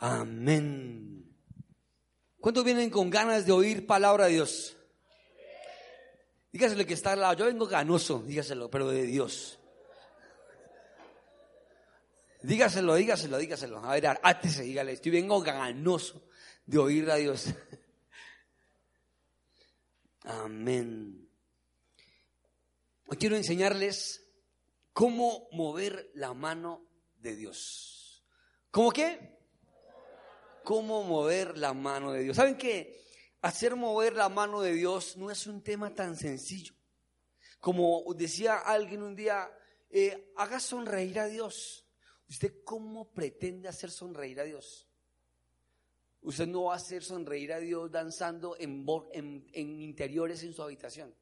Amén. ¿Cuántos vienen con ganas de oír palabra de Dios? Dígaselo que está al lado. Yo vengo ganoso, dígaselo, pero de Dios. Dígaselo, dígaselo, dígaselo. A ver, átese, dígale, estoy vengo ganoso de oír a Dios. Amén. Hoy quiero enseñarles cómo mover la mano de Dios. ¿Cómo qué? Cómo mover la mano de Dios. ¿Saben qué? Hacer mover la mano de Dios no es un tema tan sencillo. Como decía alguien un día, eh, haga sonreír a Dios. ¿Usted cómo pretende hacer sonreír a Dios? Usted no va a hacer sonreír a Dios danzando en, interiores en su habitación.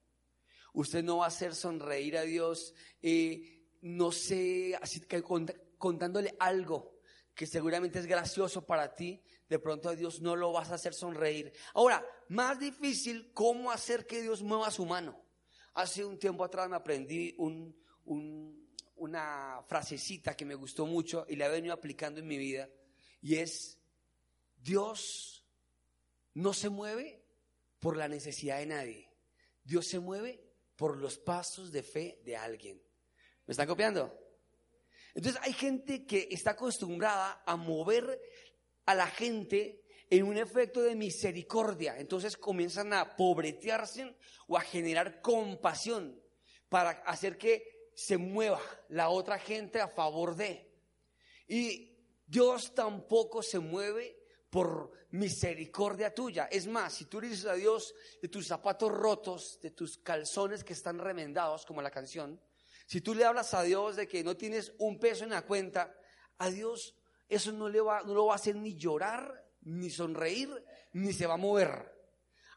Usted no va a hacer sonreír a Dios, eh, no sé, así que contándole algo que seguramente es gracioso para ti, de pronto a Dios no lo vas a hacer sonreír. Ahora, más difícil, ¿cómo hacer que Dios mueva su mano? Hace un tiempo atrás me aprendí un, una frasecita que me gustó mucho y la he venido aplicando en mi vida, y es, Dios no se mueve por la necesidad de nadie. Dios se mueve por los pasos de fe de alguien. ¿Me están copiando? Entonces hay gente que está acostumbrada a mover a la gente en un efecto de misericordia. Entonces comienzan a pobretearse o a generar compasión para hacer que se mueva la otra gente a favor de. Y Dios tampoco se mueve por misericordia tuya. Es más, si tú dices a Dios de tus zapatos rotos, de tus calzones que están remendados, como la canción, si tú le hablas a Dios de que no tienes un peso en la cuenta, a Dios eso no, le va, no lo va a hacer ni llorar, ni sonreír, ni se va a mover.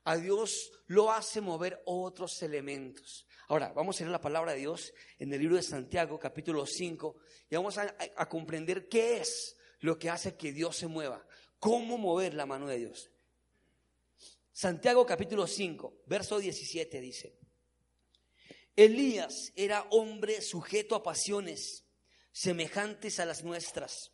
A Dios lo hace mover otros elementos. Ahora, vamos a leer la palabra de Dios en el libro de Santiago, capítulo 5, y vamos a comprender qué es lo que hace que Dios se mueva cómo mover la mano de Dios. Santiago capítulo 5, verso 17 dice, Elías era hombre sujeto a pasiones semejantes a las nuestras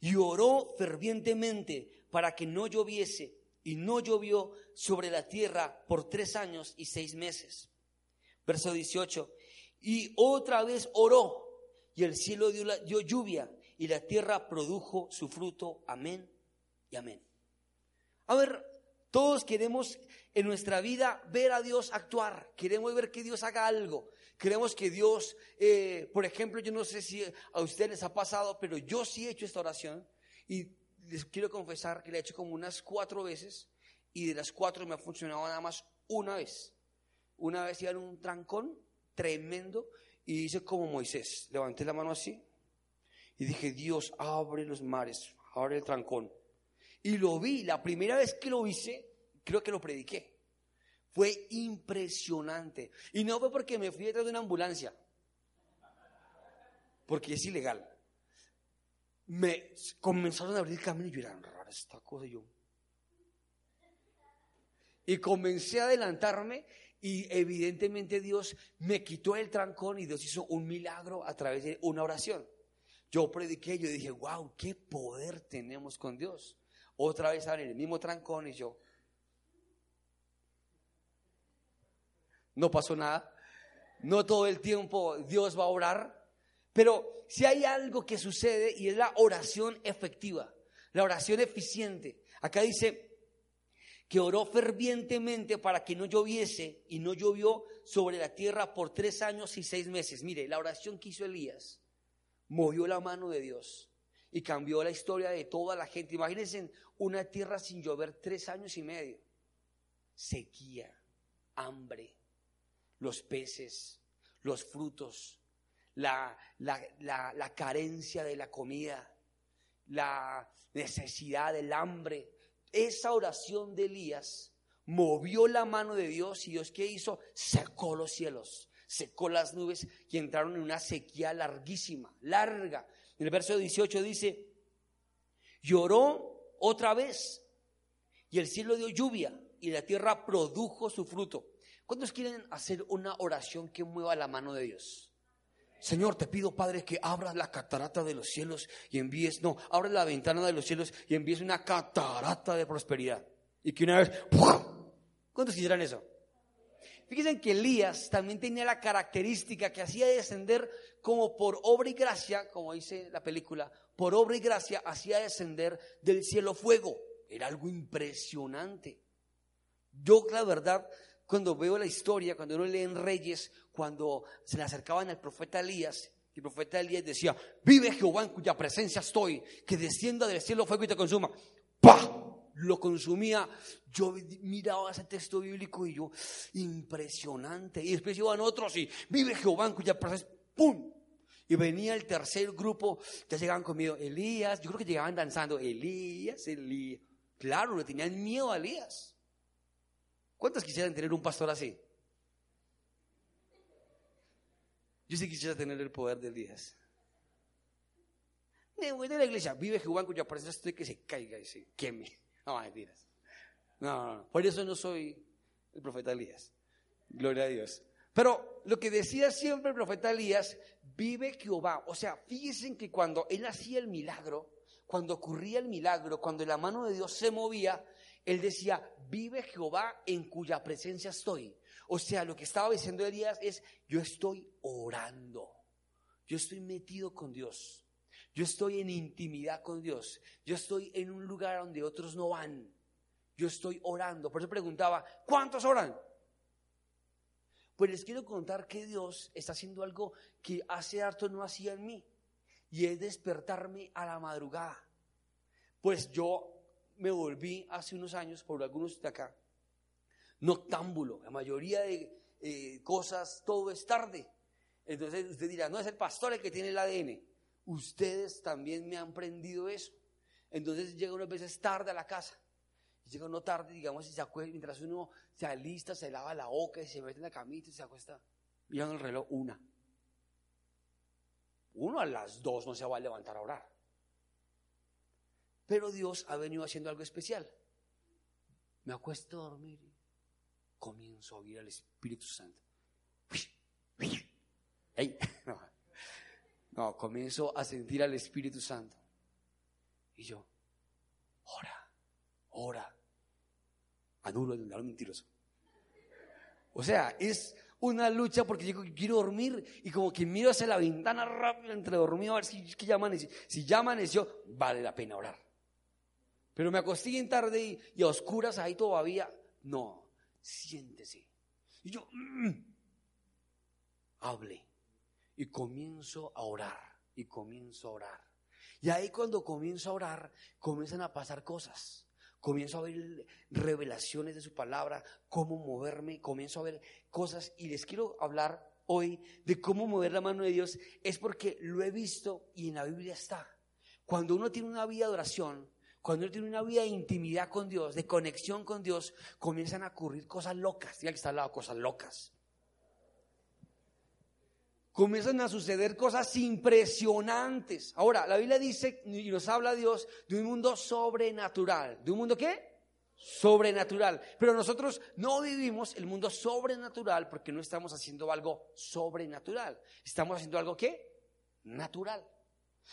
y oró fervientemente para que no lloviese y no llovió sobre la tierra por tres años y seis meses. Verso 18, y otra vez oró y el cielo dio, lluvia y la tierra produjo su fruto. Amén y amén. A ver, todos queremos en nuestra vida ver a Dios actuar, queremos ver que Dios haga algo, queremos que Dios, eh, por ejemplo, yo no sé si a ustedes les ha pasado, pero yo sí he hecho esta oración y les quiero confesar que la he hecho como unas cuatro veces y de las cuatro me ha funcionado nada más una vez. Una vez iba en un trancón tremendo y hice como Moisés, levanté la mano así y dije, Dios, abre los mares, abre el trancón. Y lo vi, la primera vez que lo hice, creo que lo prediqué. Fue impresionante. Y no fue porque me fui detrás de una ambulancia, porque es ilegal. Me comenzaron a abrir el camino y yo era rara esta cosa. yo. Y comencé a adelantarme y evidentemente Dios me quitó el trancón y Dios hizo un milagro a través de una oración. Yo prediqué, yo dije, wow, qué poder tenemos con Dios. Otra vez en el mismo trancón y yo. No pasó nada. No todo el tiempo Dios va a orar. Pero si hay algo que sucede y es la oración efectiva, la oración eficiente. Acá dice que oró fervientemente para que no lloviese y no llovió sobre la tierra por tres años y seis meses. Mire, la oración que hizo Elías movió la mano de Dios y cambió la historia de toda la gente. Imagínense una tierra sin llover tres años y medio. Sequía, hambre, los peces, los frutos, la, la, carencia de la comida, la necesidad del hambre. Esa oración de Elías movió la mano de Dios y Dios qué hizo? Secó los cielos, secó las nubes y entraron en una sequía larguísima, larga. En el verso 18 dice, lloró otra vez y el cielo dio lluvia y la tierra produjo su fruto. ¿Cuántos quieren hacer una oración que mueva la mano de Dios? Señor, te pido, Padre, que abras la catarata de los cielos y envíes, no, abres la ventana de los cielos y envíes una catarata de prosperidad. Y que una vez, ¿cuántos quisieran eso? Fíjense que Elías también tenía la característica que hacía descender como por obra y gracia, como dice la película, por obra y gracia hacía descender del cielo fuego. Era algo impresionante. Yo, la verdad, cuando veo la historia, cuando uno lee en Reyes, cuando se le acercaban al profeta Elías, el profeta Elías decía, vive Jehová en cuya presencia estoy, que descienda del cielo fuego y te consuma. ¡Pah! Lo consumía. Yo miraba ese texto bíblico y yo, impresionante. Y después iban otros y, vive Jehová en cuya presencia, ¡pum! Y venía el tercer grupo, ya llegaban conmigo, Elías, yo creo que llegaban danzando, Elías, Elías. Claro, le tenían miedo a Elías. ¿Cuántos quisieran tener un pastor así? Yo sí quisiera tener el poder de Elías. Me voy de la iglesia, vive Jehová cuya presencia estoy que se caiga y se queme. No, mentiras. No, no, por eso no soy el profeta Elías. Gloria a Dios. Pero lo que decía siempre el profeta Elías, vive Jehová. O sea, fíjense que cuando él hacía el milagro, cuando ocurría el milagro, cuando la mano de Dios se movía, él decía, vive Jehová en cuya presencia estoy. O sea, lo que estaba diciendo Elías es, yo estoy orando, yo estoy metido con Dios, yo estoy en intimidad con Dios, yo estoy en un lugar donde otros no van, yo estoy orando. Por eso preguntaba, ¿cuántos oran? Pues les quiero contar que Dios está haciendo algo que hace harto no hacía en mí, y es despertarme a la madrugada. Pues yo me volví hace unos años, por algunos de acá, noctámbulo. La mayoría de eh, cosas, todo es tarde. Entonces usted dirá, no es el pastor el que tiene el ADN. Ustedes también me han prendido eso. Entonces llega unas veces tarde a la casa. Llega uno tarde, digamos, y se acuesta, mientras uno se alista, se lava la boca y se mete en la camita y se acuesta. Miran el reloj, una. Uno a las dos no se va a levantar a orar. Pero Dios ha venido haciendo algo especial. Me acuesto a dormir comienzo a oír al Espíritu Santo. No. comienzo a sentir al Espíritu Santo. Y yo, ora, ora. Anulo el mentiroso. O sea, es una lucha porque yo quiero dormir y como que miro hacia la ventana rápido entre dormido a ver si, ya amaneció. Si ya amaneció, vale la pena orar. Pero me acosté en tarde y, a oscuras ahí todavía. No, siéntese. Y yo, mm, hable. Y comienzo a orar. Y comienzo a orar. Y ahí cuando comienzo a orar, comienzan a pasar cosas. Comienzo a ver revelaciones de su palabra, cómo moverme, comienzo a ver cosas. Y les quiero hablar hoy de cómo mover la mano de Dios. Es porque lo he visto y en la Biblia está. Cuando uno tiene una vida de oración, cuando uno tiene una vida de intimidad con Dios, de conexión con Dios, comienzan a ocurrir cosas locas. Diga que está al lado, cosas locas. Comienzan a suceder cosas impresionantes. Ahora, la Biblia dice y nos habla Dios de un mundo sobrenatural. ¿De un mundo qué? Sobrenatural. Pero nosotros no vivimos el mundo sobrenatural porque no estamos haciendo algo sobrenatural. Estamos haciendo algo qué? Natural.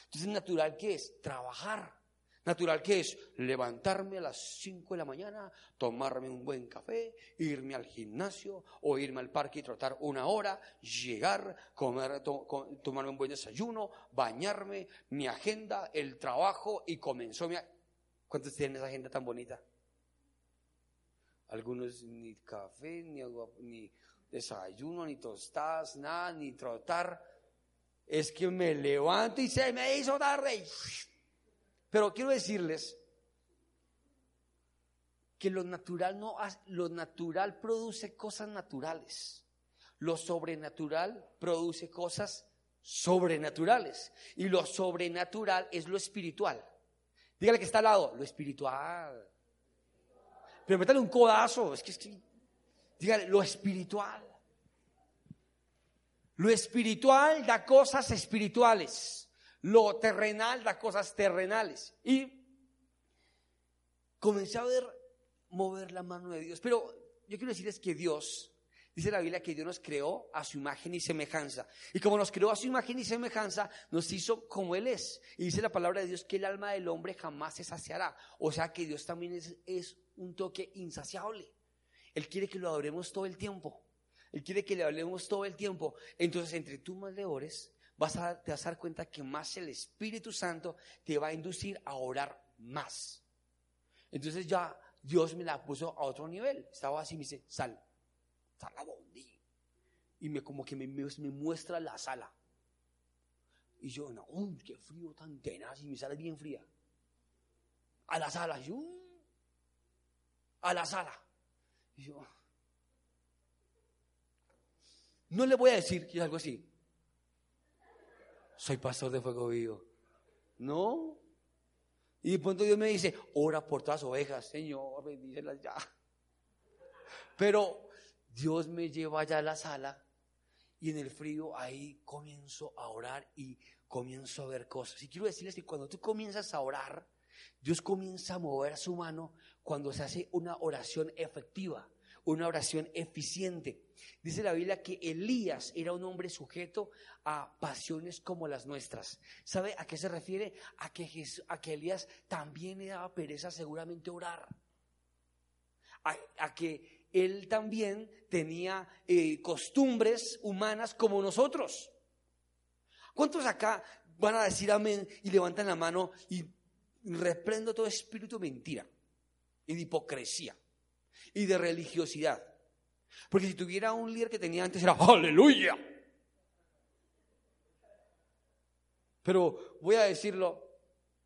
Entonces, natural qué es? Trabajar natural que es levantarme a las 5 de la mañana, tomarme un buen café, irme al gimnasio o irme al parque y trotar una hora, llegar, comer, tomarme un buen desayuno, bañarme, mi agenda, el trabajo y comenzó mi... ¿Cuántos tienen esa agenda tan bonita? Algunos ni café, ni, ni desayuno, ni tostadas, nada, ni trotar. Es que me levanto y se me hizo tarde. Pero quiero decirles que lo natural no lo natural produce cosas naturales. Lo sobrenatural produce cosas sobrenaturales y lo sobrenatural es lo espiritual. Dígale que está al lado, lo espiritual. Pero métale un codazo, es que, es que dígale lo espiritual. Lo espiritual da cosas espirituales. Lo terrenal da cosas terrenales. Y comencé a ver mover la mano de Dios. Pero yo quiero decirles que Dios Dice la Biblia que Dios nos creó a su imagen y semejanza. Y como nos creó a su imagen y semejanza, nos hizo como Él es. Y dice la palabra de Dios que el alma del hombre jamás se saciará. O sea que Dios también es, es un toque insaciable. Él quiere que lo adoremos todo el tiempo. Él quiere que le hablemos todo el tiempo. Entonces, entre tú más le ores, vas a, te vas a dar cuenta que más el Espíritu Santo te va a inducir a orar más. Entonces ya Dios me la puso a otro nivel. Estaba así, me dice, sal, sal a dónde. Y me como que me, me, muestra la sala. Y yo, no, uy, qué frío tan tenaz, y mi sala es bien fría. A la sala, yo, a la sala. Y yo, no le voy a decir que es algo así. Soy pastor de fuego vivo. No. Y de pronto Dios me dice, ora por todas las ovejas, Señor, bendícelas ya. Pero Dios me lleva allá a la sala y en el frío ahí comienzo a orar y comienzo a ver cosas. Y quiero decirles que cuando tú comienzas a orar, Dios comienza a mover su mano cuando se hace una oración efectiva una oración eficiente. Dice la Biblia que Elías era un hombre sujeto a pasiones como las nuestras. ¿Sabe a qué se refiere? A que, a que Elías también le daba pereza seguramente orar. A, que él también tenía eh, costumbres humanas como nosotros. ¿Cuántos acá van a decir amén y levantan la mano y reprendo todo espíritu mentira y de hipocresía? Y de religiosidad. Porque si tuviera un líder que tenía antes era aleluya. Pero voy a decirlo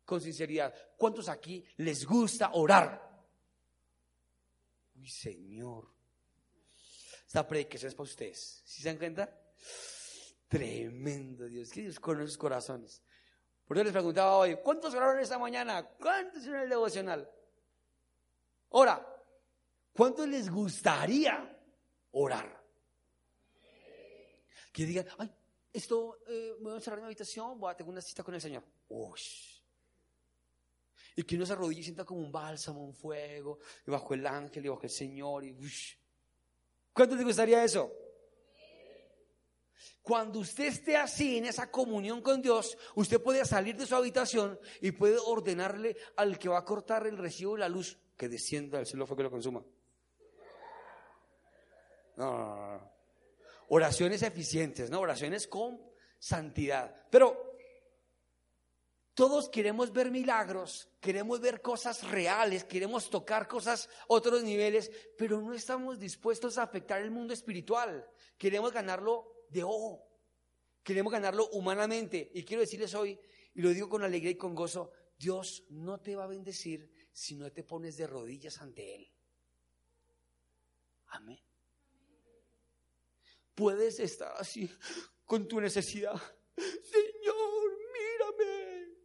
con sinceridad. ¿Cuántos aquí les gusta orar? Uy, Señor. Esta predicación es para ustedes. ¿Sí se dan cuenta? Tremendo Dios. Que Dios conoce sus corazones. Por eso les preguntaba hoy, ¿cuántos oraron esta mañana? ¿Cuántos en el devocional? Ahora, ¿Cuánto les gustaría orar? Que digan, ay, esto, eh, me voy a encerrar en mi habitación, voy a tener una cita con el Señor. Y que uno se arrodille y sienta como un bálsamo, un fuego, y bajo el ángel, y bajo el Señor. Y, ¿Cuánto les gustaría eso? Cuando usted esté así en esa comunión con Dios, usted puede salir de su habitación y puede ordenarle al que va a cortar el recibo de la luz que descienda del cielo fue que lo consuma. No, Oraciones eficientes, ¿no? Oraciones con santidad. Pero todos queremos ver milagros, queremos ver cosas reales, queremos tocar cosas, otros niveles, pero no estamos dispuestos a afectar el mundo espiritual. Queremos ganarlo de ojo, queremos ganarlo humanamente. Y quiero decirles hoy, y lo digo con alegría y con gozo, Dios no te va a bendecir si no te pones de rodillas ante Él. Amén. Puedes estar así con tu necesidad. Señor, mírame.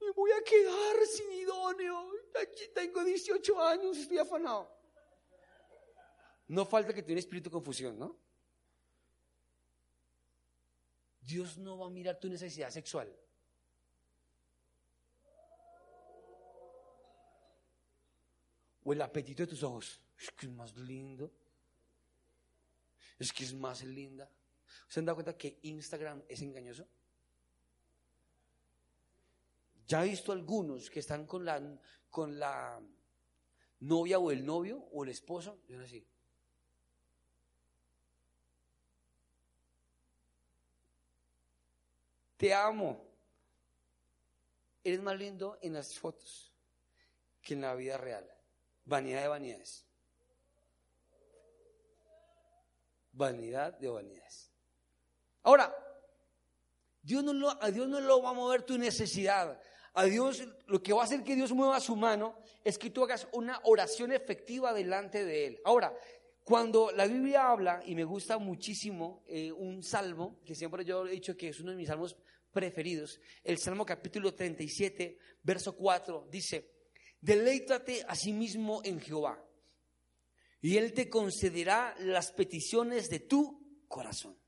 Me voy a quedar sin idóneo. Aquí tengo 18 años, estoy afanado. No falta que tenga espíritu de confusión, ¿no? Dios no va a mirar tu necesidad sexual. O el apetito de tus ojos. Es que es más lindo es que es más linda. ¿Se han dado cuenta que Instagram es engañoso? Ya he visto algunos que están con la, con la novia o el novio o el esposo, y así. Te amo. Eres más lindo en las fotos que en la vida real. Vanidad de vanidades. Vanidad de vanidades. Ahora, Dios no lo, a Dios no lo va a mover tu necesidad. A Dios, lo que va a hacer que Dios mueva su mano es que tú hagas una oración efectiva delante de Él. Ahora, cuando la Biblia habla, y me gusta muchísimo eh, un salmo, que siempre yo he dicho que es uno de mis salmos preferidos, el Salmo capítulo 37, verso 4, dice, deleítate a sí mismo en Jehová y Él te concederá las peticiones de tu corazón.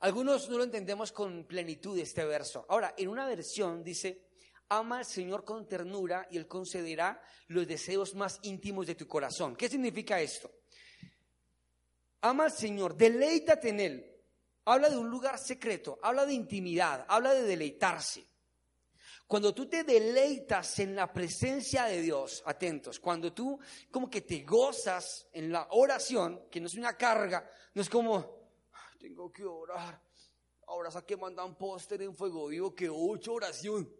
Algunos no lo entendemos con plenitud este verso. Ahora, en una versión dice, ama al Señor con ternura y Él concederá los deseos más íntimos de tu corazón. ¿Qué significa esto? ama al Señor, deleítate en Él. Habla de un lugar secreto, habla de intimidad, habla de deleitarse. Cuando tú te deleitas en la presencia de Dios, atentos, cuando tú como que te gozas en la oración, que no es una carga, no es como, tengo que orar, ahora saqué mandan póster en fuego vivo que ocho oración.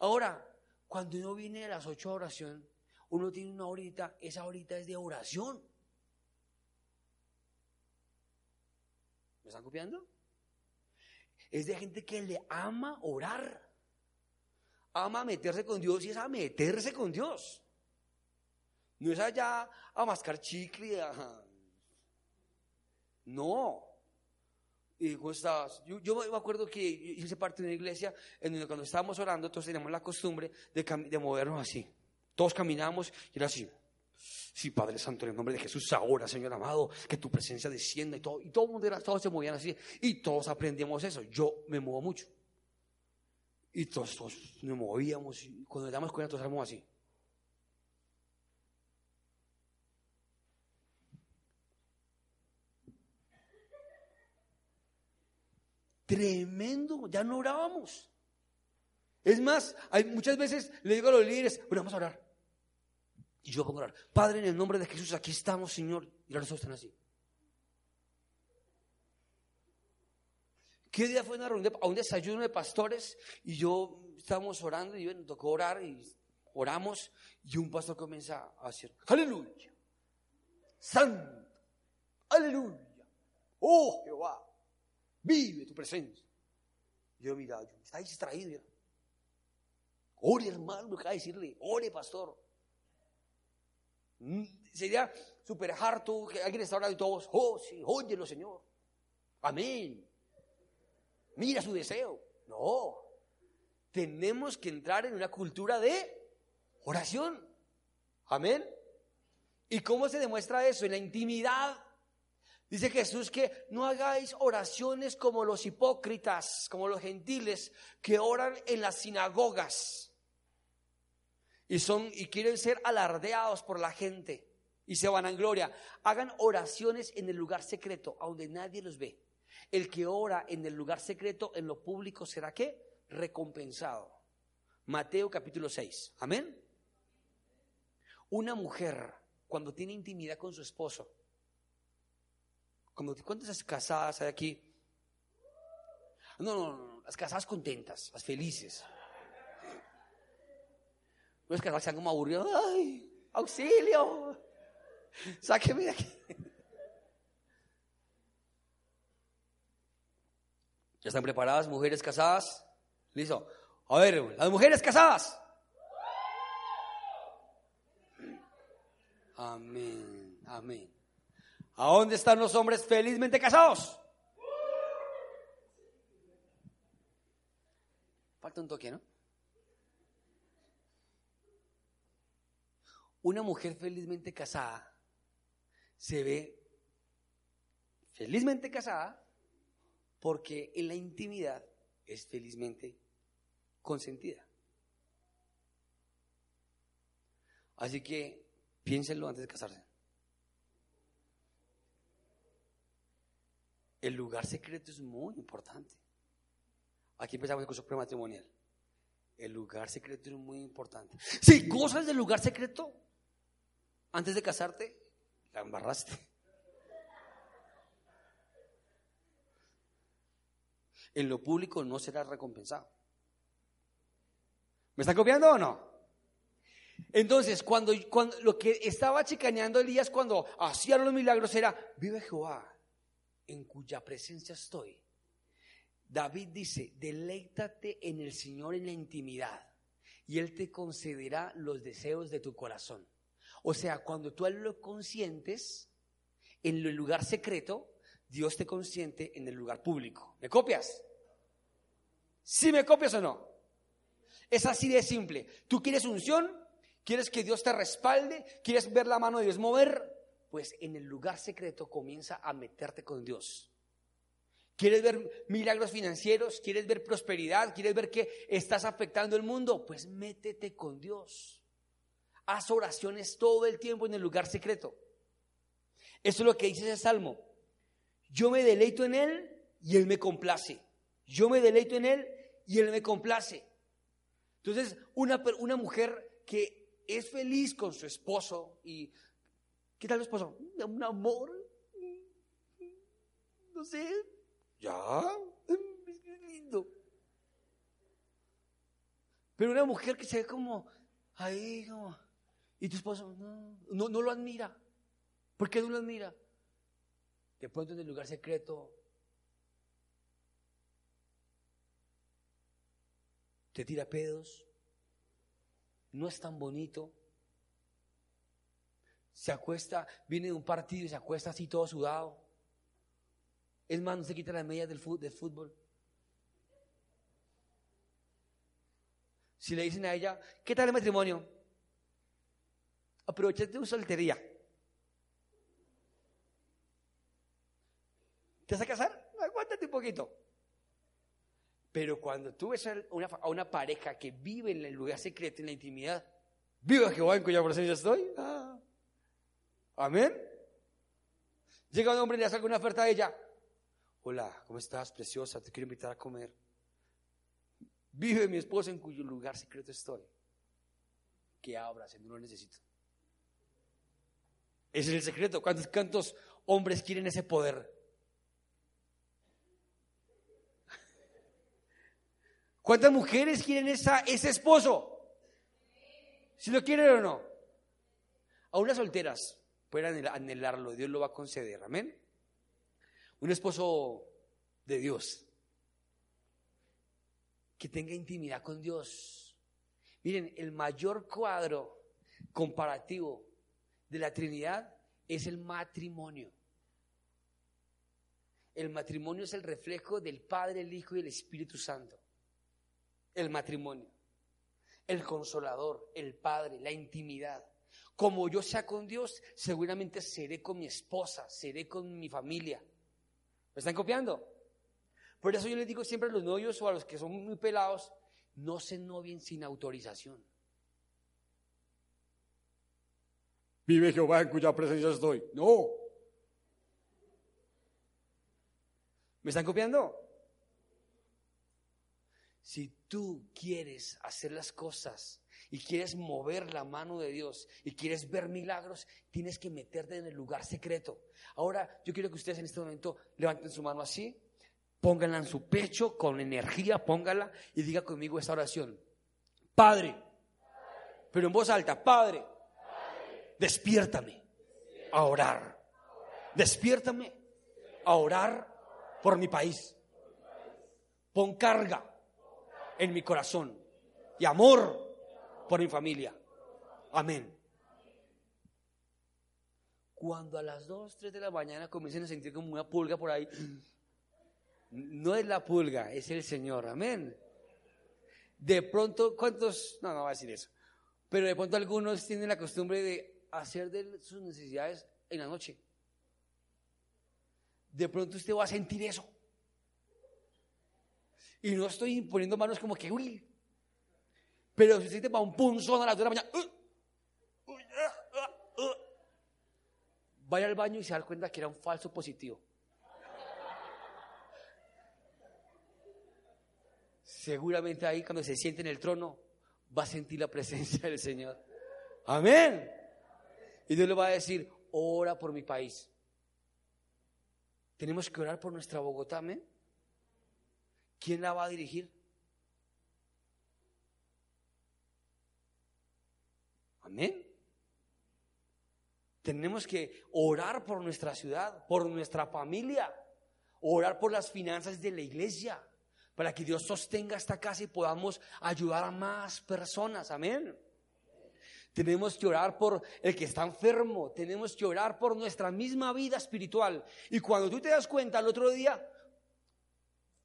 Ahora, cuando uno viene a las ocho oración, uno tiene una horita, esa horita es de oración. ¿Me están copiando? Es de gente que le ama orar. Ama meterse con Dios y es a meterse con Dios. No es allá a mascar chicle. No. Y Yo, me acuerdo que hice parte de una iglesia en donde cuando estábamos orando, todos teníamos la costumbre de, de movernos así. Todos caminamos y era así. Sí, Padre Santo, en el nombre de Jesús, ahora, Señor amado, que tu presencia descienda y todo. Y todo el mundo era, todos se movían así. Y todos aprendíamos eso. Yo me muevo mucho. Y todos, nos movíamos. Y cuando le damos cuenta, todos éramos así. Tremendo, ya no orábamos. Es más, hay, muchas veces le digo a los líderes, bueno, vamos a orar. Y yo pongo a orar. Padre, en el nombre de Jesús, aquí estamos, Señor. Y los están así. ¿Qué día fue una reunión, a un desayuno de pastores? Y yo estábamos orando y bueno, tocó orar y oramos. Y un pastor comienza a decir, aleluya, santo, aleluya, oh Jehová, vive tu presencia. Yo mira, está distraído. Ore hermano, me acaba de decirle, ore pastor. Mm, sería súper harto que alguien está orando y todos, oh, sí, óyelo, Señor. Amén. Mira su deseo. No. Tenemos que entrar en una cultura de oración. Amén. ¿Y cómo se demuestra eso? En la intimidad. Dice Jesús que no hagáis oraciones como los hipócritas, como los gentiles, que oran en las sinagogas y son y quieren ser alardeados por la gente y se van a gloria. Hagan oraciones en el lugar secreto, donde nadie los ve. El que ora en el lugar secreto, en lo público, será qué? Recompensado. Mateo capítulo 6. Amén. Una mujer, cuando tiene intimidad con su esposo, como, ¿cuántas casadas hay aquí? No, no, no, las casadas contentas, las felices. No es que sean como aburridos. ¡Ay! ¡Auxilio! Sáqueme de aquí. ¿Ya están preparadas, mujeres casadas? Listo. A ver, las mujeres casadas. Amén, amén. ¿A dónde están los hombres felizmente casados? Falta un toque, ¿no? Una mujer felizmente casada se ve felizmente casada porque en la intimidad es felizmente consentida. Así que piénsenlo antes de casarse. El lugar secreto es muy importante. Aquí empezamos el curso prematrimonial. El lugar secreto es muy importante. Si cosas del lugar secreto, antes de casarte, la embarraste. En lo público no será recompensado. ¿Me está copiando o no? Entonces, cuando, cuando lo que estaba chicaneando Elías cuando hacía los milagros era, vive Jehová, en cuya presencia estoy. David dice, deleítate en el Señor en la intimidad y Él te concederá los deseos de tu corazón. O sea, cuando tú lo consientes en el lugar secreto, Dios te consiente en el lugar público. ¿Me copias? ¿Sí me copias o no? Es así de simple. Tú quieres unción, quieres que Dios te respalde, quieres ver la mano de Dios mover, pues en el lugar secreto comienza a meterte con Dios. ¿Quieres ver milagros financieros? ¿Quieres ver prosperidad? ¿Quieres ver que estás afectando el mundo? Pues métete con Dios. Haz oraciones todo el tiempo en el lugar secreto. Esto es lo que dice ese salmo. Yo me deleito en Él y Él me complace. Yo me deleito en Él y Él me complace. Entonces, una, una mujer que es feliz con su esposo y... ¿Qué tal el esposo? Un amor. No sé. Ya. Es lindo. Pero una mujer que se ve como ahí, como... Y tu esposo no, no, no lo admira. ¿Por qué no lo admira? De pronto en el lugar secreto te tira pedos, no es tan bonito. Se acuesta, viene de un partido y se acuesta así todo sudado. Es más, no se quita las medias del fútbol. Si le dicen a ella, ¿qué tal el matrimonio? Aprovechate tu soltería. ¿Te vas a casar? Aguántate un poquito. Pero cuando tú ves a una, pareja que vive en el lugar secreto, en la intimidad, viva Jehová en cuya presencia estoy. Ah. Amén. Llega un hombre y le hace una oferta a ella. Hola, ¿cómo estás, preciosa? Te quiero invitar a comer. Vive mi esposa en cuyo lugar secreto estoy. Que abra, si no lo necesito. Ese es el secreto. ¿Cuántos, ¿Cuántos hombres quieren ese poder? ¿Cuántas mujeres quieren esa, ese esposo? Si lo quieren o no. A unas solteras pueden anhelarlo, Dios lo va a conceder. Amén. Un esposo de Dios que tenga intimidad con Dios. Miren, el mayor cuadro comparativo de la Trinidad es el matrimonio. El matrimonio es el reflejo del Padre, el Hijo y el Espíritu Santo el matrimonio, el consolador, el padre, la intimidad. Como yo sea con Dios, seguramente seré con mi esposa, seré con mi familia. ¿Me están copiando? Por eso yo les digo siempre a los novios o a los que son muy pelados, no se novien sin autorización. Vive Jehová en cuya presencia estoy. No. ¿Me están copiando? Si tú quieres hacer las cosas y quieres mover la mano de Dios y quieres ver milagros, tienes que meterte en el lugar secreto. Ahora, yo quiero que ustedes en este momento levanten su mano así, pónganla en su pecho con energía, póngala y diga conmigo esta oración. Padre, pero en voz alta, Padre, despiértame a orar. Despiértame a orar por mi país. Pon carga en mi corazón y amor por mi familia. Amén. Cuando a las 2, 3 de la mañana comiencen a sentir como una pulga por ahí, no es la pulga, es el Señor. Amén. De pronto, ¿cuántos? No, no va a decir eso. Pero de pronto algunos tienen la costumbre de hacer de sus necesidades en la noche. De pronto usted va a sentir eso. Y no estoy poniendo manos como que, uy. Pero si usted va un punzón a las 2 de la mañana, uh, uh, uh, vaya al baño y se da cuenta que era un falso positivo. Seguramente ahí cuando se siente en el trono va a sentir la presencia del Señor. Amén. Y Dios le va a decir, ora por mi país. Tenemos que orar por nuestra Bogotá, amén. ¿quién la va a dirigir? Amén. Tenemos que orar por nuestra ciudad, por nuestra familia, orar por las finanzas de la iglesia, para que Dios sostenga esta casa y podamos ayudar a más personas. Amén. Tenemos que orar por el que está enfermo, tenemos que orar por nuestra misma vida espiritual. Y cuando tú te das cuenta el otro día,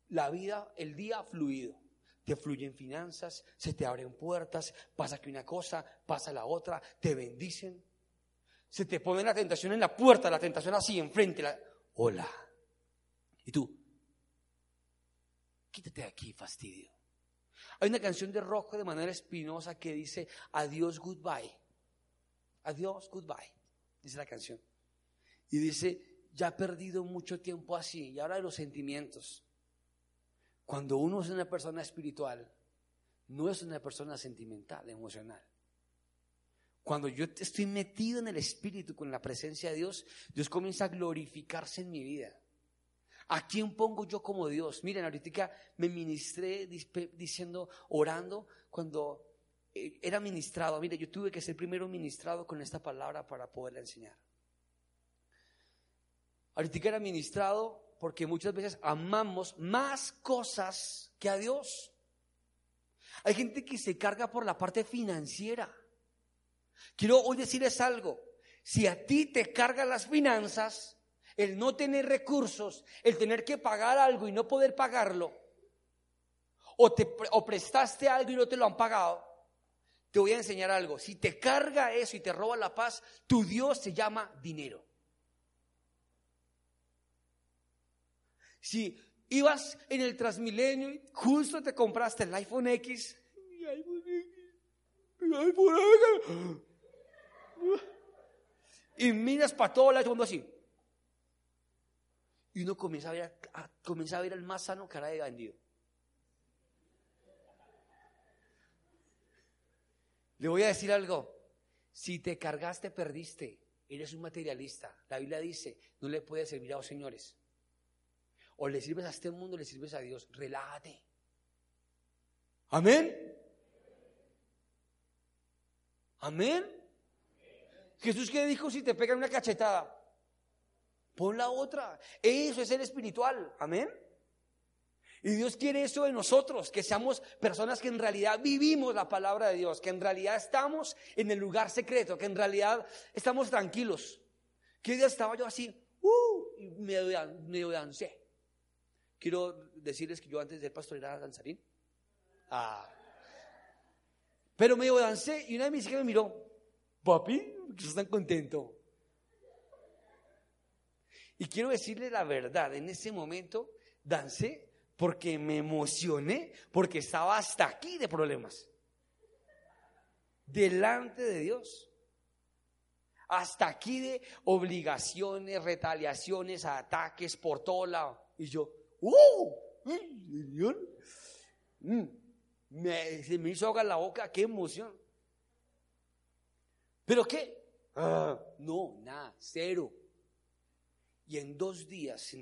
la vida, el día fluido. Te fluyen finanzas, se te abren puertas, pasa que una cosa, pasa la otra, te bendicen. Se te pone la tentación en la puerta, la tentación así enfrente. La... Hola. Y tú, quítate de aquí, fastidio. Hay una canción de Rojo de manera espinosa que dice, adiós, goodbye. Adiós, goodbye. Dice la canción. Y dice, ya he perdido mucho tiempo así. Y ahora de los sentimientos. Cuando uno es una persona espiritual, no es una persona sentimental, emocional. Cuando yo estoy metido en el Espíritu con la presencia de Dios, Dios comienza a glorificarse en mi vida. ¿A quién pongo yo como Dios? Miren, ahorita me ministré diciendo, orando, cuando eh, era ministrado. Mire, yo tuve que ser primero ministrado con esta palabra para poderla enseñar. Ahorita era ministrado porque muchas veces amamos más cosas que a Dios. Hay gente que se carga por la parte financiera. Quiero hoy decirles algo. Si a ti te cargan las finanzas, el no tener recursos, el tener que pagar algo y no poder pagarlo, o, te, o prestaste algo y no te lo han pagado, te voy a enseñar algo. Si te carga eso y te roba la paz, tu Dios se llama dinero. Si ibas en el Transmilenio y justo te compraste el iPhone X, y miras para todo el mundo así. Y uno comienza a ver, comienza a ver al más sano cara de vendido. Le voy a decir algo. Si te cargaste, perdiste. Eres un materialista. La Biblia dice, no le puedes servir a los señores. O le sirves a este mundo o le sirves a Dios. Relájate. Amén. Amén. Jesús que dijo si te pegan una cachetada, pon la otra. Eso es el espiritual. Amén. Y Dios quiere eso de nosotros, que seamos personas que en realidad vivimos la palabra de Dios, que en realidad estamos en el lugar secreto, que en realidad estamos tranquilos. ¿Qué día estaba yo así? Uh, y medio, dancé. Quiero decirles que yo antes de pastor era danzarín. Ah. Pero medio dancé y una de mis hijas me miró, papi, que estás tan contento. Y quiero decirle la verdad, en ese momento dancé porque me emocioné, porque estaba hasta aquí de problemas. Delante de Dios. Hasta aquí de obligaciones, retaliaciones, ataques por todo lado. Y yo, ¡uh! Mm, me, se me hizo ahogar la boca, qué emoción. ¿Pero qué? Ah, no, nada, cero. Y en dos días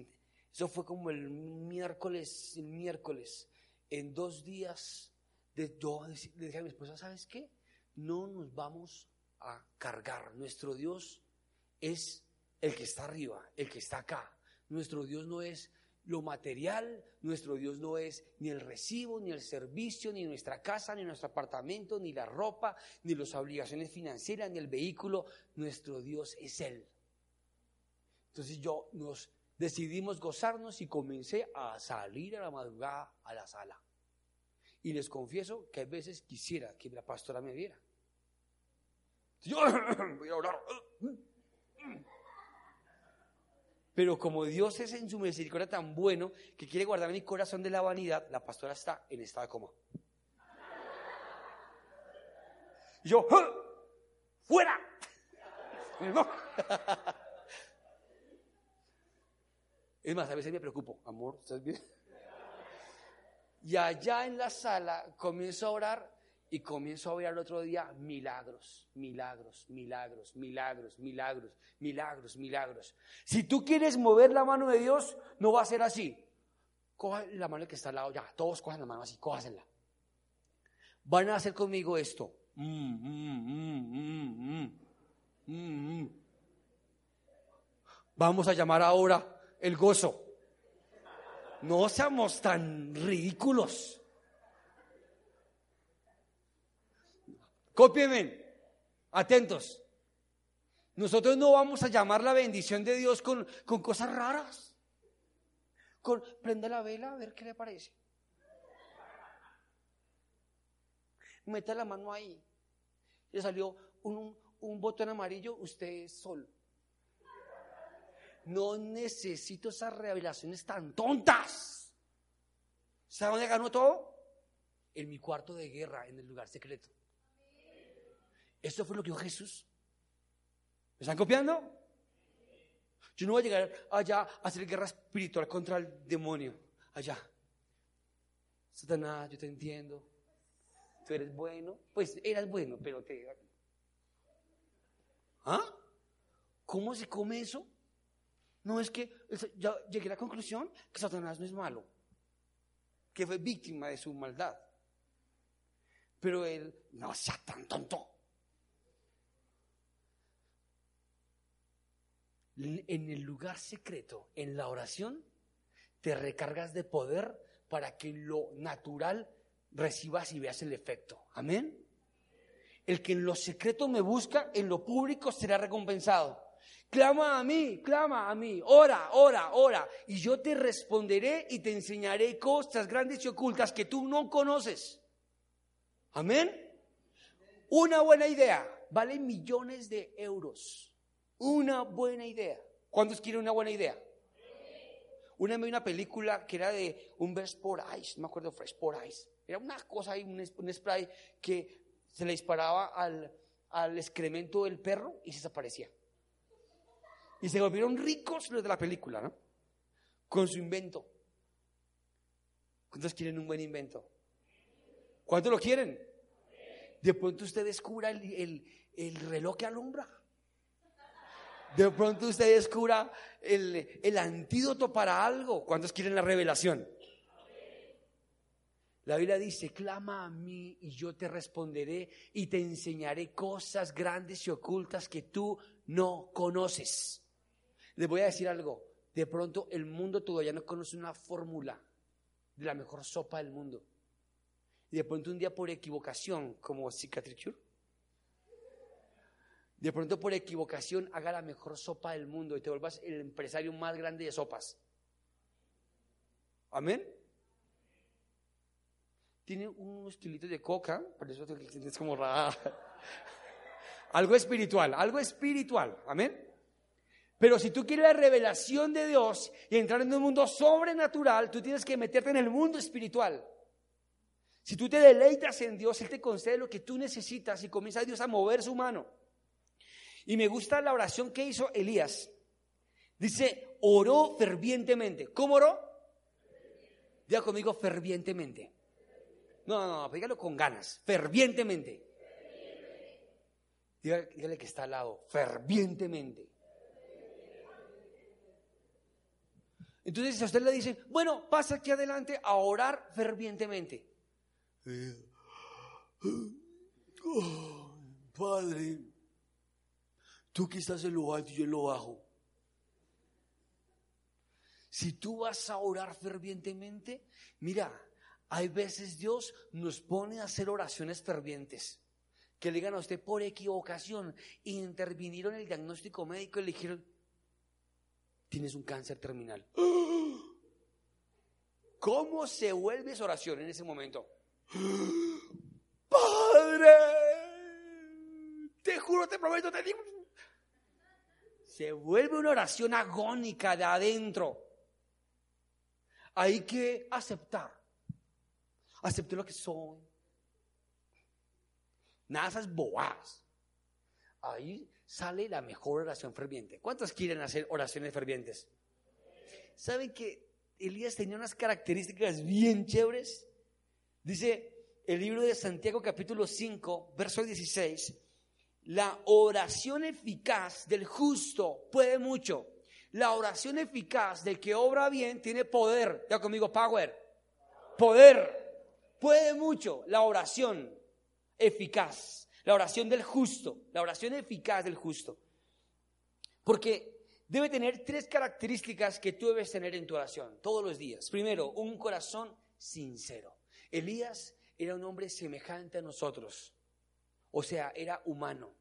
eso fue como el miércoles, el miércoles. En dos días, de, yo le dije a mi esposa, ¿sabes qué? No nos vamos a cargar. Nuestro Dios es el que está arriba, el que está acá. Nuestro Dios no es lo material, nuestro Dios no es ni el recibo, ni el servicio, ni nuestra casa, ni nuestro apartamento, ni la ropa, ni las obligaciones financieras, ni el vehículo. Nuestro Dios es Él. Entonces yo nos decidimos gozarnos y comencé a salir a la madrugada a la sala. Y les confieso que a veces quisiera que la pastora me viera. Yo voy a orar. Pero como Dios es en su misericordia tan bueno que quiere guardar mi corazón de la vanidad, la pastora está en estado de coma. yo, ¡fuera! Es más, a veces me preocupo, amor, ¿estás bien? Y allá en la sala comienzo a orar y comienzo a ver el otro día milagros, milagros, milagros, milagros, milagros, milagros, milagros. Si tú quieres mover la mano de Dios, no va a ser así. Coja la mano que está al lado, ya, todos cojan la mano así, cójasela. Van a hacer conmigo esto. Vamos a llamar ahora el gozo. No seamos tan ridículos. Cópienme, atentos. Nosotros no vamos a llamar la bendición de Dios con, con cosas raras. Con, prenda la vela a ver qué le parece. Meta la mano ahí. Le salió un, un botón amarillo, usted es sol. No necesito esas revelaciones tan tontas. ¿Sabe dónde ganó todo? En mi cuarto de guerra, en el lugar secreto. Esto fue lo que dijo Jesús. ¿Me están copiando? Yo no voy a llegar allá a hacer guerra espiritual contra el demonio. Allá. Satanás, yo te entiendo. Tú eres bueno. Pues eras bueno, pero te... ¿Ah? ¿Cómo se come eso? No es que ya llegué a la conclusión que Satanás no es malo, que fue víctima de su maldad. Pero él no sea tan tonto. En el lugar secreto, en la oración, te recargas de poder para que lo natural recibas y veas el efecto. Amén. El que en lo secreto me busca, en lo público será recompensado. Clama a mí, clama a mí, ora, ora, ora, y yo te responderé y te enseñaré cosas grandes y ocultas que tú no conoces. Amén. Una buena idea vale millones de euros. Una buena idea. ¿Cuántos quieren una buena idea? Una vez una película que era de un Best por Ice, no me acuerdo, Fresh por Ice. Era una cosa ahí, un, spray que se le disparaba al, al excremento del perro y se desaparecía. Y se volvieron ricos los de la película, ¿no? Con su invento. ¿Cuántos quieren un buen invento? ¿Cuántos lo quieren? De pronto usted descubra el, reloj que alumbra. De pronto usted descubra el, el antídoto para algo. ¿Cuántos quieren la revelación? La Biblia dice, clama a mí y yo te responderé y te enseñaré cosas grandes y ocultas que tú no conoces. Les voy a decir algo. De pronto el mundo todavía no conoce una fórmula de la mejor sopa del mundo. Y de pronto un día por equivocación, como Cicatricure, de pronto por equivocación haga la mejor sopa del mundo y te vuelvas el empresario más grande de sopas. Amén. Tiene un estilito de coca, por eso es como raro. algo espiritual, algo espiritual. Amén. Pero si tú quieres la revelación de Dios y entrar en un mundo sobrenatural, tú tienes que meterte en el mundo espiritual. Si tú te deleitas en Dios, Él te concede lo que tú necesitas y comienza Dios a mover su mano. Y me gusta la oración que hizo Elías. Dice, oró fervientemente. ¿Cómo oró? Diga conmigo fervientemente. No, no, no, dígalo con ganas. Fervientemente. Dígale que está al lado. Fervientemente. Entonces a usted le dicen, bueno, pasa aquí adelante a orar fervientemente. padre, tú que estás en lo alto y yo en lo bajo. Si tú vas a orar fervientemente, mira, hay veces Dios nos pone a hacer oraciones fervientes. Que le digan a usted por equivocación, intervinieron el diagnóstico médico y le dijeron, tienes un cáncer terminal. ¿Cómo se vuelve esa oración en ese momento? Padre, te juro, te prometo, te digo. Se vuelve una oración agónica de adentro. Hay que aceptar. Acepté lo que soy. Nada esas bobadas. Ahí sale la mejor oración ferviente. ¿Cuántos quieren hacer oraciones fervientes? ¿Saben que Elías tenía unas características bien chéveres? Dice el libro de Santiago capítulo 5, verso 16, la oración eficaz del justo puede mucho. La oración eficaz del que obra bien tiene poder. Ya conmigo, power. Poder. Puede mucho la oración eficaz. La oración del justo, la oración eficaz del justo. Porque debe tener tres características que tú debes tener en tu oración todos los días. Primero, un corazón sincero. Elías era un hombre semejante a nosotros, o sea, era humano.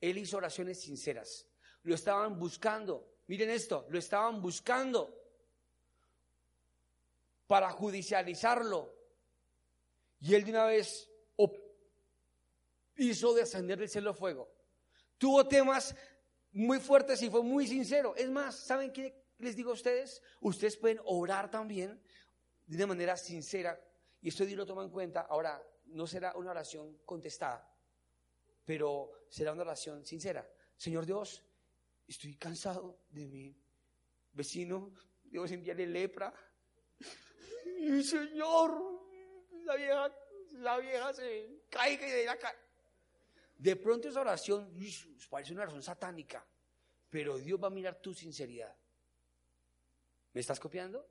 Él hizo oraciones sinceras. Lo estaban buscando. Miren esto, lo estaban buscando para judicializarlo. Y él de una vez hizo descender del cielo fuego. Tuvo temas muy fuertes y fue muy sincero. Es más, ¿saben qué les digo a ustedes? Ustedes pueden orar también de una manera sincera y esto Dios lo toma en cuenta. Ahora, no será una oración contestada, pero será una oración sincera. Señor Dios, estoy cansado de mi vecino, Dios envíale lepra. Y Señor, la vieja, la vieja se caiga y de la De pronto esa oración parece una oración satánica, pero Dios va a mirar tu sinceridad. ¿Me estás copiando?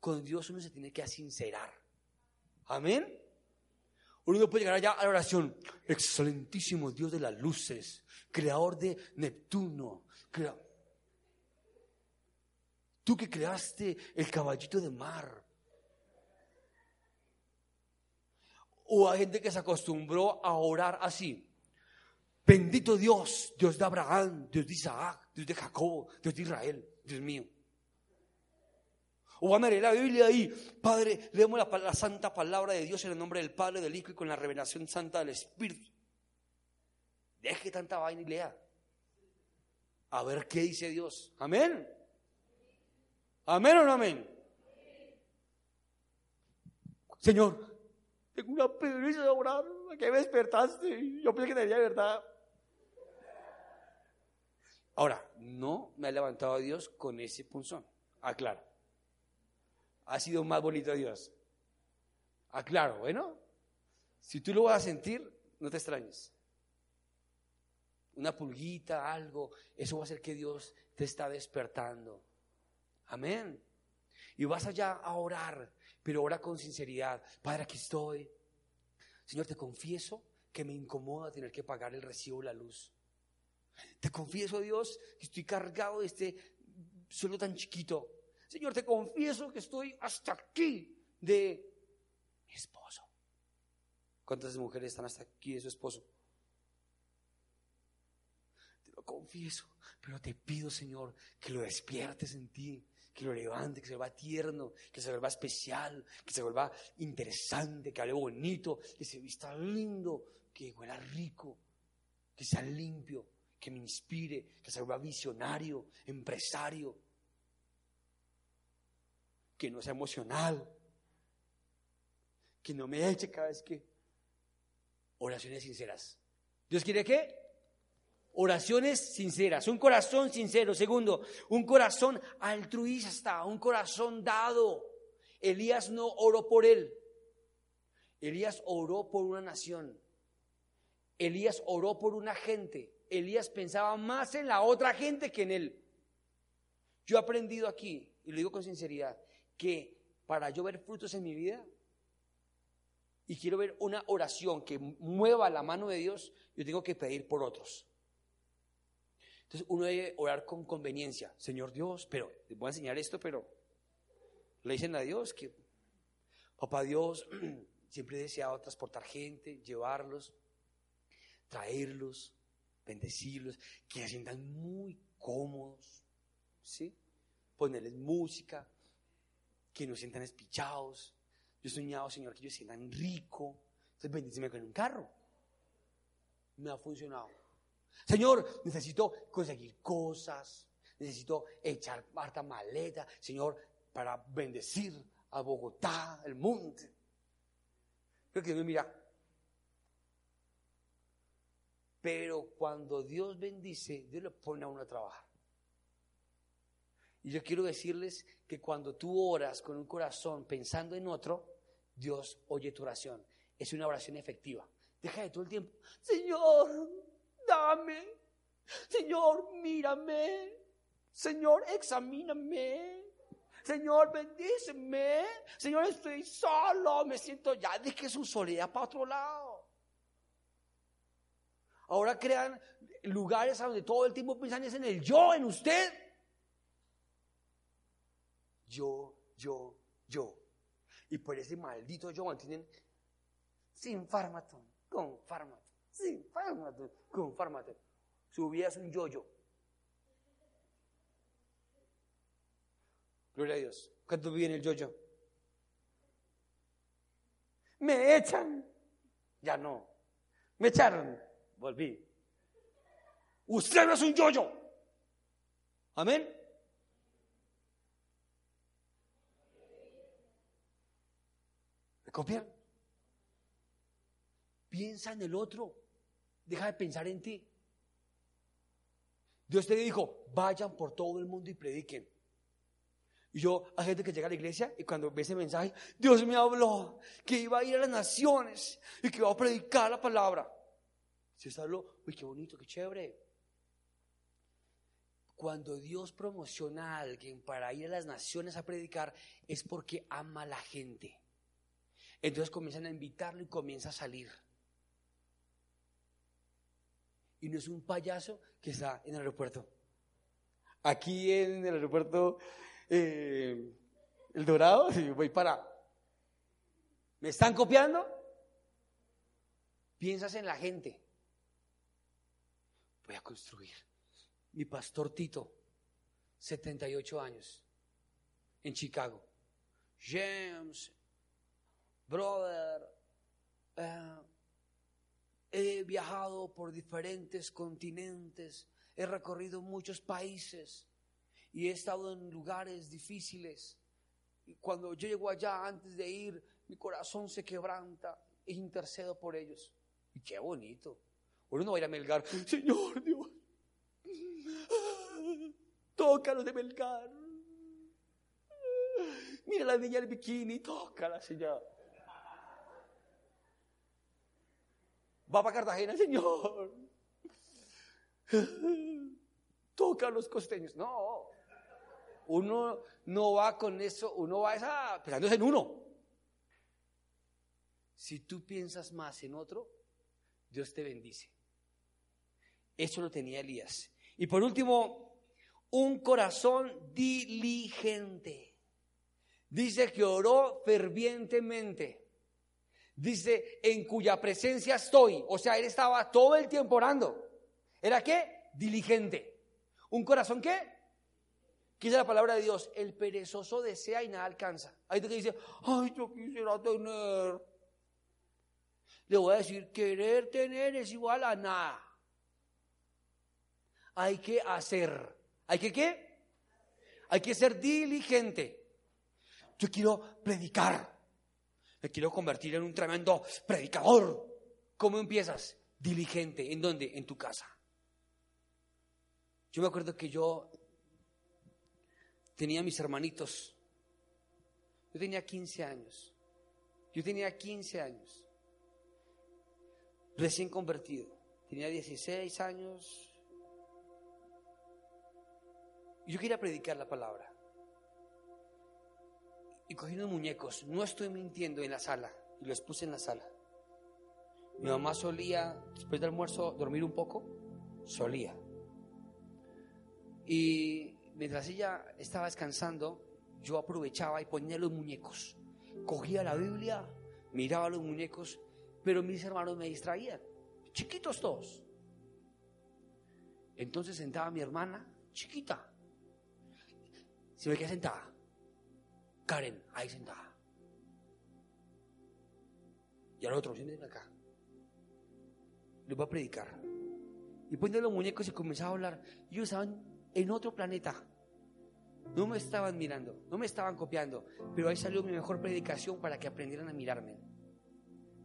Con Dios uno se tiene que sincerar. Amén. Uno no puede llegar allá a la oración. Excelentísimo Dios de las luces, creador de Neptuno. Tú que creaste el caballito de mar. O hay gente que se acostumbró a orar así. Bendito Dios, Dios de Abraham, Dios de Isaac, Dios de Jacob, Dios de Israel, Dios mío. O vamos a leer la Biblia ahí. Padre, leemos la, santa palabra de Dios en el nombre del Padre, del Hijo y con la revelación santa del Espíritu. Deje tanta vaina y lea. A ver qué dice Dios. Amén. Amén o no amén. Señor, tengo una pereza de orar. ¿A qué me despertaste? Yo pensé que tenía verdad. Ahora, no me ha levantado Dios con ese punzón. Aclaro ha sido más bonito Dios. Aclaro, bueno, si tú lo vas a sentir, no te extrañes. Una pulguita, algo, eso va a hacer que Dios te está despertando. Amén. Y vas allá a orar, pero ora con sinceridad. Padre, aquí estoy. Señor, te confieso que me incomoda tener que pagar el recibo de la luz. Te confieso, Dios, que estoy cargado de este suelo tan chiquito. Señor, te confieso que estoy hasta aquí de mi esposo. ¿Cuántas mujeres están hasta aquí de su esposo? Te lo confieso, pero te pido, Señor, que lo despiertes en ti, que lo levante, que se vuelva tierno, que se vuelva especial, que se vuelva interesante, que hable bonito, que se vista lindo, que huela rico, que sea limpio, que me inspire, que se vuelva visionario, empresario que no sea emocional, que no me eche cada vez que oraciones sinceras. ¿Dios quiere qué? Oraciones sinceras, un corazón sincero. Segundo, un corazón altruista, un corazón dado. Elías no oró por él. Elías oró por una nación. Elías oró por una gente. Elías pensaba más en la otra gente que en él. Yo he aprendido aquí, y lo digo con sinceridad, que para yo ver frutos en mi vida y quiero ver una oración que mueva la mano de Dios, yo tengo que pedir por otros. Entonces uno debe orar con conveniencia. Señor Dios, pero les voy a enseñar esto, pero le dicen a Dios que, papá Dios, siempre he deseado transportar gente, llevarlos, traerlos, bendecirlos, que se sientan muy cómodos, ¿sí? Ponerles música, que no sientan espichados. Yo he soñado, Señor, que ellos sientan rico. Entonces bendíceme con un carro. Me ha funcionado. Señor, necesito conseguir cosas. Necesito echar harta maleta. Señor, para bendecir a Bogotá, el monte. Creo que mira. Pero cuando Dios bendice, Dios le pone a uno a trabajar. Y yo quiero decirles que cuando tú oras con un corazón pensando en otro, Dios oye tu oración. Es una oración efectiva. Deja de todo el tiempo, Señor, dame. Señor, mírame. Señor, examíname. Señor, bendíceme. Señor, estoy solo, me siento ya. Deje su soledad para otro lado. Ahora crean lugares donde todo el tiempo piensan en el yo, en usted yo, yo, yo. Y por ese maldito yo mantienen sin fármaco, con fármaco, sin fármaco, con fármaco. Su vida es un yo-yo. Gloria a Dios. ¿Cuánto vive en el yo-yo? Me echan. Ya no. Me echaron. Volví. Usted no es un yo-yo. Amén. copian. Piensa en el otro. Deja de pensar en ti. Dios te dijo, vayan por todo el mundo y prediquen. Y yo, hay gente que llega a la iglesia y cuando ve ese mensaje, Dios me habló que iba a ir a las naciones y que iba a predicar la palabra. Si es habló, uy, qué bonito, qué chévere. Cuando Dios promociona a alguien para ir a las naciones a predicar, es porque ama a la gente. Entonces comienzan a invitarlo y comienza a salir. Y no es un payaso que está en el aeropuerto. Aquí en el aeropuerto eh, El Dorado, y voy para... ¿Me están copiando? Piensas en la gente. Voy a construir. Mi pastor Tito, 78 años, en Chicago. James, brother, eh, he viajado por diferentes continentes, he recorrido muchos países y he estado en lugares difíciles. Y cuando yo llego allá, antes de ir, mi corazón se quebranta e intercedo por ellos. Y qué bonito. Uno no va a ir a Melgar, Señor Dios, tócalos de Melgar. Mira la niña del bikini, tócala, Señor. Va para Cartagena, Señor. Toca los costeños. No. Uno no va con eso, uno va esa, pensándose en uno. Si tú piensas más en otro, Dios te bendice. Eso lo tenía Elías. Y por último, un corazón diligente. Dice que oró fervientemente. Dice, en cuya presencia estoy. O sea, él estaba todo el tiempo orando. ¿Era qué? Diligente. ¿Un corazón qué? ¿Qué dice la palabra de Dios? El perezoso desea y nada alcanza. Hay gente que dice, ay, yo quisiera tener. Le voy a decir, querer tener es igual a nada. Hay que hacer. ¿Hay que qué? Hay que ser diligente. Yo quiero predicar. Me quiero convertir en un tremendo predicador. ¿Cómo empiezas? Diligente. ¿En dónde? En tu casa. Yo me acuerdo que yo tenía mis hermanitos. Yo tenía 15 años. Yo tenía 15 años. Recién convertido. Tenía 16 años. Yo quería predicar la palabra y cogí unos muñecos, no estoy mintiendo, en la sala, y los puse en la sala. Mi mamá solía, después del almuerzo, dormir un poco, solía. Y mientras ella estaba descansando, yo aprovechaba y ponía los muñecos. Cogía la Biblia, miraba los muñecos, pero mis hermanos me distraían, chiquitos todos. Entonces sentaba mi hermana, chiquita, se me quedaba sentada Karen, ahí sentada. Y al otro, siéntense acá. Les voy a predicar. Y poniendo los muñecos y comenzaba a hablar. Ellos estaban en otro planeta. No me estaban mirando, no me estaban copiando, pero ahí salió mi mejor predicación para que aprendieran a mirarme.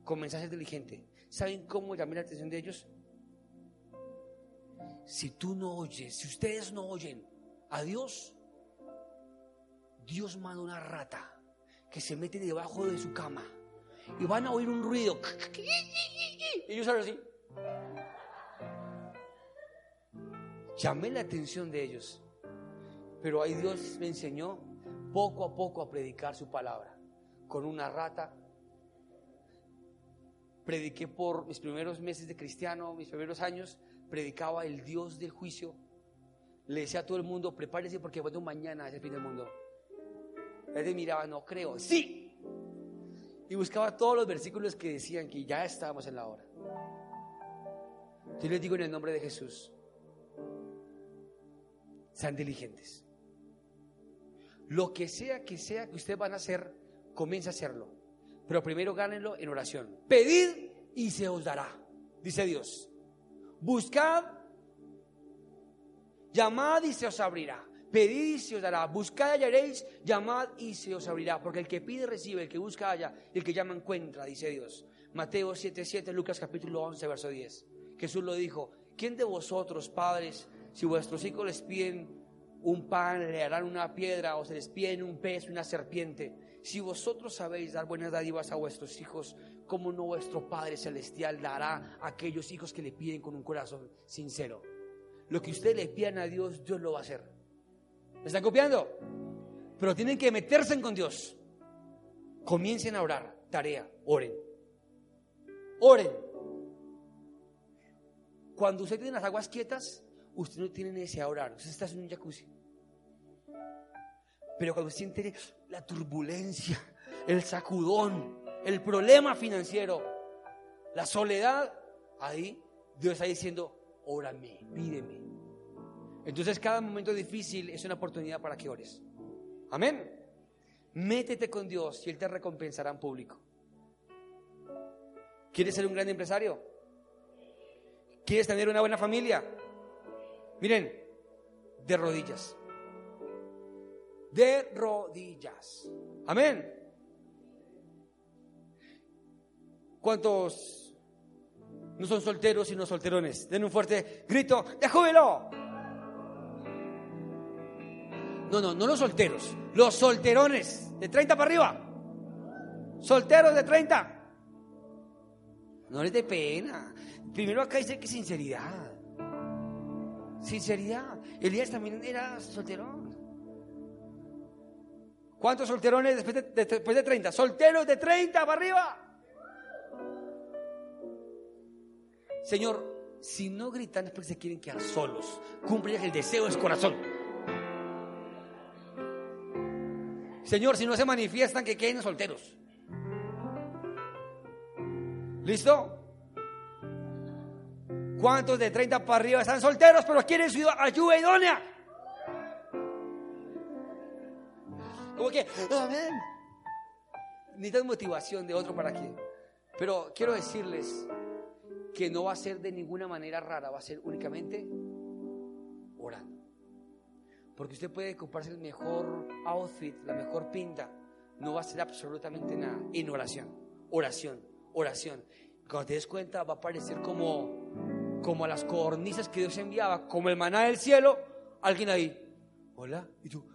Con mensajes inteligentes. ¿Saben cómo llamé la atención de ellos? Si tú no oyes, si ustedes no oyen a Dios, Dios manda una rata que se mete debajo de su cama y van a oír un ruido. Y ellos así. Llamé la atención de ellos, pero ahí Dios me enseñó poco a poco a predicar su palabra. Con una rata. Prediqué por mis primeros meses de cristiano, mis primeros años, predicaba el Dios del juicio. Le decía a todo el mundo, prepárese porque mañana es el fin del mundo. Él miraba, no creo, sí. Y buscaba todos los versículos que decían que ya estábamos en la hora. Yo les digo en el nombre de Jesús, sean diligentes. Lo que sea que sea que ustedes van a hacer, comienza a hacerlo. Pero primero gánenlo en oración. Pedid y se os dará, dice Dios. Buscad, llamad y se os abrirá. Pedid y se os dará, buscad y hallaréis, llamad y se os abrirá, porque el que pide recibe, el que busca halla, y el que llama encuentra, dice Dios. Mateo 7, 7, Lucas capítulo 11, verso 10. Jesús lo dijo, ¿quién de vosotros, padres, si vuestros hijos les piden un pan, le harán una piedra o se les pide un pez, una serpiente. Si vosotros sabéis dar buenas dádivas a vuestros hijos, ¿cómo no vuestro Padre Celestial dará a aquellos hijos que le piden con un corazón sincero? Lo que ustedes le pidan a Dios, Dios lo va a hacer. ¿Me están copiando? Pero tienen que meterse con Dios. Comiencen a orar. Tarea, oren. Oren. Cuando usted tiene las aguas quietas, usted no tiene necesidad de orar. Usted está en un jacuzzi. Pero cuando siente la turbulencia, el sacudón, el problema financiero, la soledad, ahí Dios está diciendo, órame, pídeme. Entonces cada momento difícil es una oportunidad para que ores. Amén. Métete con Dios y Él te recompensará en público. ¿Quieres ser un gran empresario? ¿Quieres tener una buena familia? Miren, de rodillas. De rodillas. Amén. ¿Cuántos no son solteros sino solterones? Den un fuerte grito de júbilo. No, no, no los solteros, los solterones de 30 para arriba. Solteros de 30. No les dé pena. Primero acá dice que sinceridad. Sinceridad. Elías también era solterón. ¿Cuántos solterones después de, después de 30? Solteros de 30 para arriba. Señor, si no gritan es porque se quieren quedar solos. Cumple el deseo de su corazón. Señor, si no se manifiestan, que queden solteros. ¿Listo? ¿Cuántos de 30 para arriba están solteros pero quieren su ayuda idónea? Como que, amén. Necesitan motivación de otro para qué. Pero quiero decirles que no va a ser de ninguna manera rara, va a ser únicamente orando. Porque usted puede ocuparse el mejor outfit, la mejor pinta, no va a ser absolutamente nada en oración, oración, oración. Cuando te des cuenta va a parecer como, como las cornisas que Dios enviaba, como el maná del cielo, alguien ahí, hola, y tú,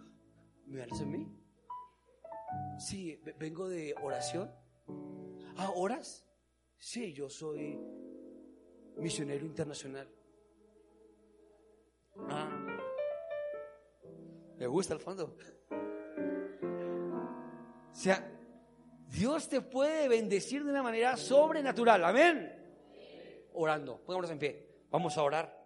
¿me hablas en mí? Sí, vengo de oración. Ah, ¿oras? Sí, yo soy misionero internacional. Ah, me gusta el fondo. O sea, Dios te puede bendecir de una manera sobrenatural. Amén. Orando. Pongámonos en pie. Vamos a orar.